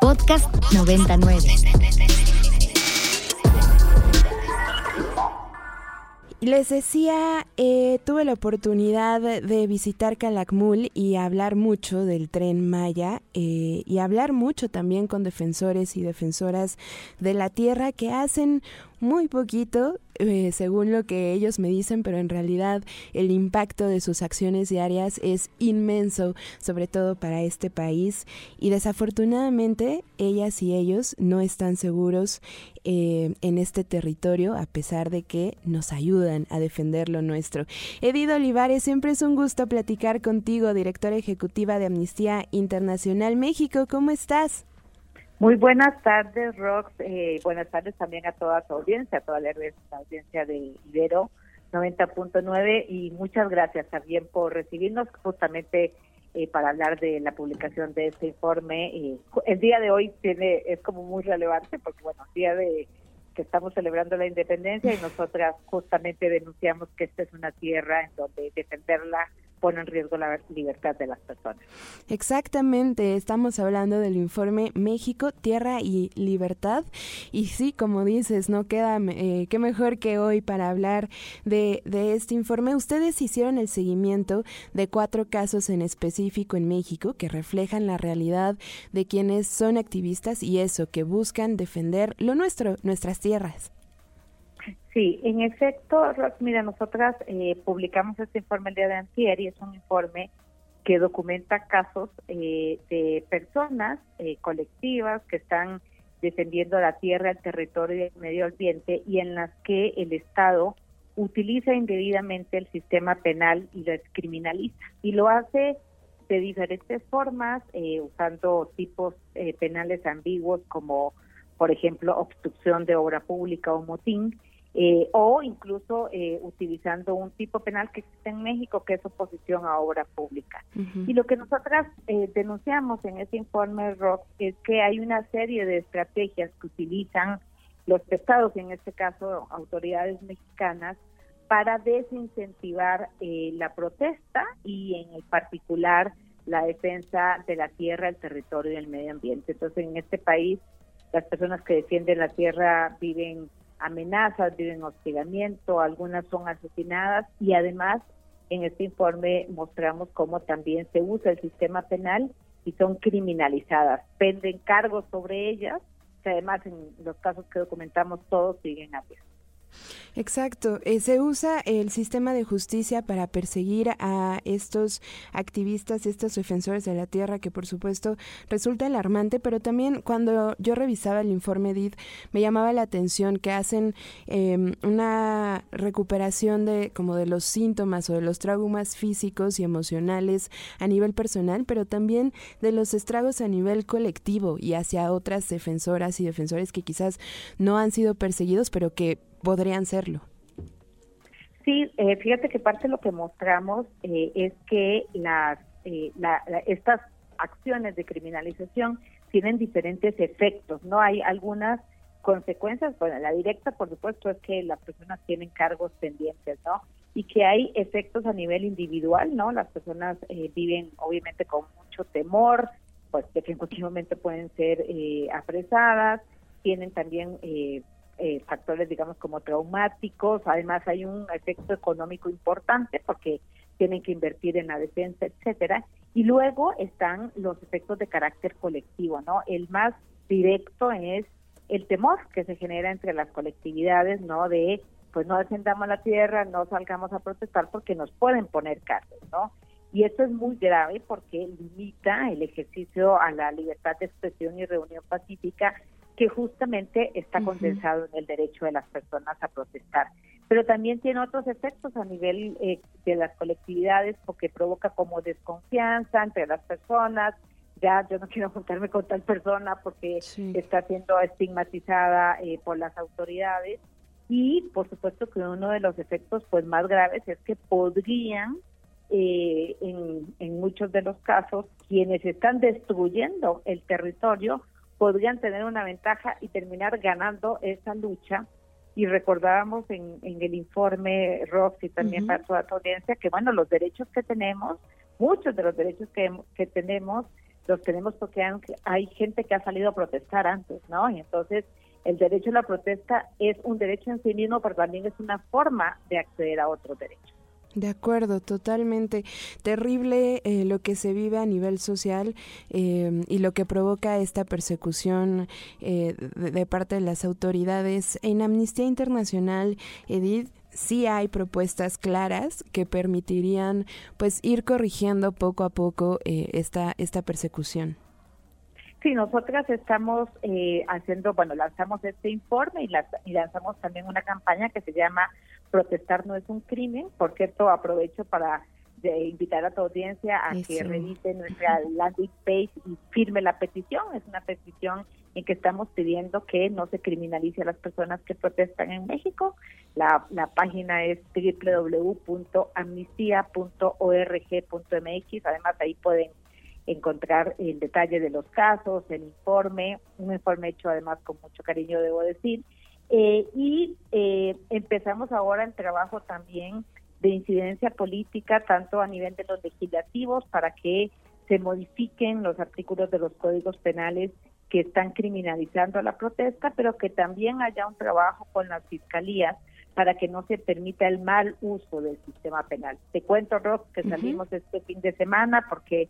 Podcast 99. Les decía, eh, tuve la oportunidad de visitar Calakmul y hablar mucho del tren Maya eh, y hablar mucho también con defensores y defensoras de la tierra que hacen muy poquito, eh, según lo que ellos me dicen, pero en realidad el impacto de sus acciones diarias es inmenso, sobre todo para este país. Y desafortunadamente, ellas y ellos no están seguros eh, en este territorio, a pesar de que nos ayudan a defender lo nuestro. Edith Olivares, siempre es un gusto platicar contigo, directora ejecutiva de Amnistía Internacional México. ¿Cómo estás? Muy buenas tardes, Rox. Eh, buenas tardes también a toda su audiencia, a toda la audiencia de Ibero 90.9 y muchas gracias también por recibirnos justamente eh, para hablar de la publicación de este informe. el día de hoy tiene es como muy relevante porque, bueno, el día de que estamos celebrando la independencia y nosotras justamente denunciamos que esta es una tierra en donde defenderla pone en riesgo la libertad de las personas. Exactamente, estamos hablando del informe México, Tierra y Libertad. Y sí, como dices, no queda, eh, qué mejor que hoy para hablar de, de este informe. Ustedes hicieron el seguimiento de cuatro casos en específico en México que reflejan la realidad de quienes son activistas y eso, que buscan defender lo nuestro, nuestras tierras. Sí, en efecto, mira, nosotras eh, publicamos este informe el día de antier y es un informe que documenta casos eh, de personas eh, colectivas que están defendiendo la tierra, el territorio y el medio ambiente y en las que el Estado utiliza indebidamente el sistema penal y lo criminaliza. Y lo hace de diferentes formas, usando tipos penales ambiguos como, por ejemplo, obstrucción de obra pública o motín, eh, o incluso eh, utilizando un tipo penal que existe en México que es oposición a obra pública. Y lo que nosotras eh, denunciamos en ese informe ROC es que hay una serie de estrategias que utilizan los estados, en este caso autoridades mexicanas, para desincentivar la protesta y en el particular la defensa de la tierra, el territorio y el medio ambiente. Entonces, en este país, las personas que defienden la tierra viven amenazas, viven hostigamiento, algunas son asesinadas y además en este informe mostramos cómo también se usa el sistema penal y son criminalizadas, penden cargos sobre ellas, que además en los casos que documentamos todos siguen abiertos. Exacto, eh, se usa el sistema de justicia para perseguir a estos activistas, estos defensores de la tierra, que por supuesto resulta alarmante, pero también cuando yo revisaba el informe DID me llamaba la atención que hacen em, una recuperación de como de los síntomas o de los traumas físicos y emocionales a nivel personal, pero también de los estragos a nivel colectivo y hacia otras defensoras y defensores que quizás no han sido perseguidos, pero que podrían serlo. Sí, eh, fíjate que parte de lo que mostramos eh, es que las eh, estas acciones de criminalización tienen diferentes efectos, ¿no? Hay algunas consecuencias, bueno, la directa, por supuesto, es que las personas tienen cargos pendientes, ¿no? Y que hay efectos a nivel individual, ¿no? Las personas viven, obviamente, con mucho temor, pues que en cualquier momento pueden ser apresadas, tienen también eh, factores, digamos, como traumáticos. Además, hay un efecto económico importante porque tienen que invertir en la defensa, etcétera. Y luego están los efectos de carácter colectivo, ¿no? El más directo es el temor que se genera entre las colectividades, ¿no? De, pues no defendamos la tierra, no salgamos a protestar porque nos pueden poner cargos, ¿no? Y esto es muy grave porque limita el ejercicio a la libertad de expresión y reunión pacífica que justamente está condensado en el derecho de las personas a protestar. Pero también tiene otros efectos a nivel eh, de las colectividades porque provoca como desconfianza entre las personas, ya yo no quiero juntarme con tal persona porque está siendo estigmatizada eh, por las autoridades. Y por supuesto que uno de los efectos pues más graves es que podrían eh, en, en muchos de los casos quienes están destruyendo el territorio podrían tener una ventaja y terminar ganando esa lucha. Y recordábamos en, el informe Rox y también para toda audiencia que, bueno, los derechos que tenemos, muchos de los derechos que, que tenemos, los tenemos porque hay gente que ha salido a protestar antes, ¿no? Y entonces el derecho a la protesta es un derecho en sí mismo, pero también es una forma de acceder a otros derechos. De acuerdo, totalmente. Terrible eh, lo que se vive a nivel social eh, y lo que provoca esta persecución eh, de, parte de las autoridades. En Amnistía Internacional, Edith, sí hay propuestas claras que permitirían pues ir corrigiendo poco a poco esta, esta persecución. Sí, nosotras estamos haciendo, bueno, lanzamos este informe y lanzamos también una campaña que se llama protestar no es un crimen. Por cierto, aprovecho para invitar a tu audiencia a que revise nuestra landing page y firme la petición. Es una petición en que estamos pidiendo que no se criminalice a las personas que protestan en México. La, la página es www.amnistia.org.mx. Además, ahí pueden encontrar el detalle de los casos, el informe, un informe hecho además con mucho cariño, debo decir, eh, y eh, empezamos ahora el trabajo también de incidencia política, tanto a nivel de los legislativos, para que se modifiquen los artículos de los códigos penales que están criminalizando la protesta, pero que también haya un trabajo con las fiscalías para que no se permita el mal uso del sistema penal. Te cuento, Rob, que salimos este fin de semana porque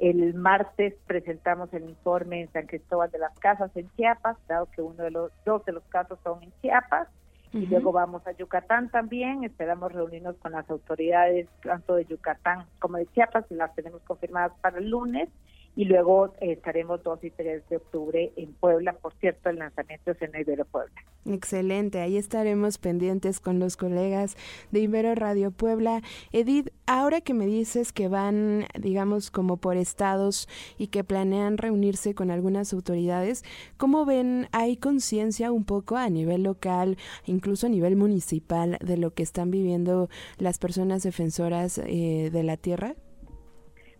el martes presentamos el informe en San Cristóbal de las Casas en Chiapas, dado que uno de los dos de los casos son en Chiapas. Y luego vamos a Yucatán también. Esperamos reunirnos con las autoridades tanto de Yucatán como de Chiapas y las tenemos confirmadas para el lunes y luego eh, estaremos 2 y 3 de octubre en Puebla, por cierto, el lanzamiento es en Ibero Puebla. Excelente, ahí estaremos pendientes con los colegas de Ibero Radio Puebla. Edith, ahora que me dices que van, digamos, como por estados y que planean reunirse con algunas autoridades, ¿cómo ven, hay conciencia un poco a nivel local, incluso a nivel municipal, de lo que están viviendo las personas defensoras eh, de la tierra?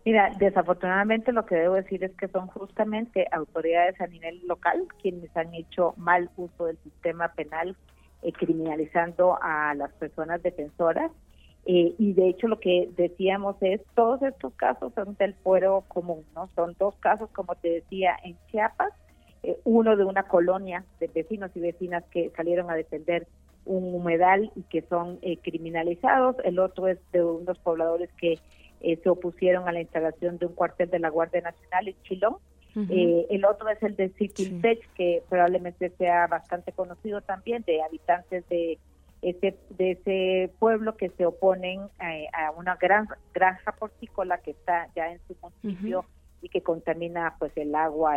Mira, desafortunadamente lo que debo decir es que son justamente autoridades a nivel local quienes han hecho mal uso del sistema penal, eh, criminalizando a las personas defensoras. Eh, y de hecho lo que decíamos es, todos estos casos son del fuero común, ¿no? Son dos casos, como te decía, en Chiapas, eh, uno de una colonia de vecinos y vecinas que salieron a defender un humedal y que son criminalizados, el otro es de unos pobladores que eh, se opusieron a la instalación de un cuartel de la Guardia Nacional en Chilón. Eh, el otro es el de Siquiltech, que probablemente sea bastante conocido también, de habitantes de ese, de ese pueblo que se oponen eh, a una gran granja porcícola que está ya en su municipio y que contamina pues el agua,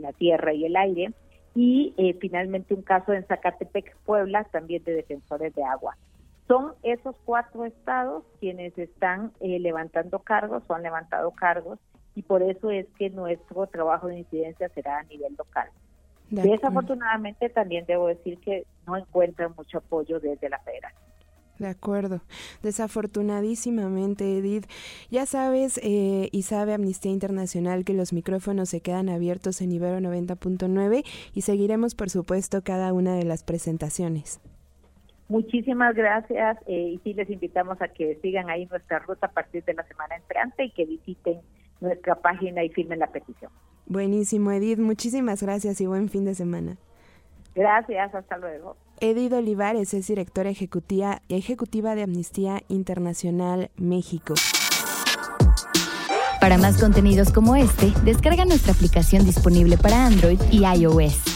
la tierra y el aire. Y finalmente un caso en Zacatepec, Puebla, también de defensores de agua. Son esos cuatro estados quienes están eh, levantando cargos o han levantado cargos y por eso es que nuestro trabajo de incidencia será a nivel local. Desafortunadamente también debo decir que no encuentran mucho apoyo desde la federación. De acuerdo. Desafortunadísimamente, Edith. Ya sabes eh, y sabe Amnistía Internacional que los micrófonos se quedan abiertos en Ibero 90.9 y seguiremos, por supuesto, cada una de las presentaciones. Muchísimas gracias eh, y sí les invitamos a que sigan ahí nuestra ruta a partir de la semana entrante y que visiten nuestra página y firmen la petición. Buenísimo, Edith. Muchísimas gracias y buen fin de semana. Gracias, hasta luego. Edith Olivares es directora ejecutiva, ejecutiva de Amnistía Internacional México. Para más contenidos como este, descarga nuestra aplicación disponible para Android y iOS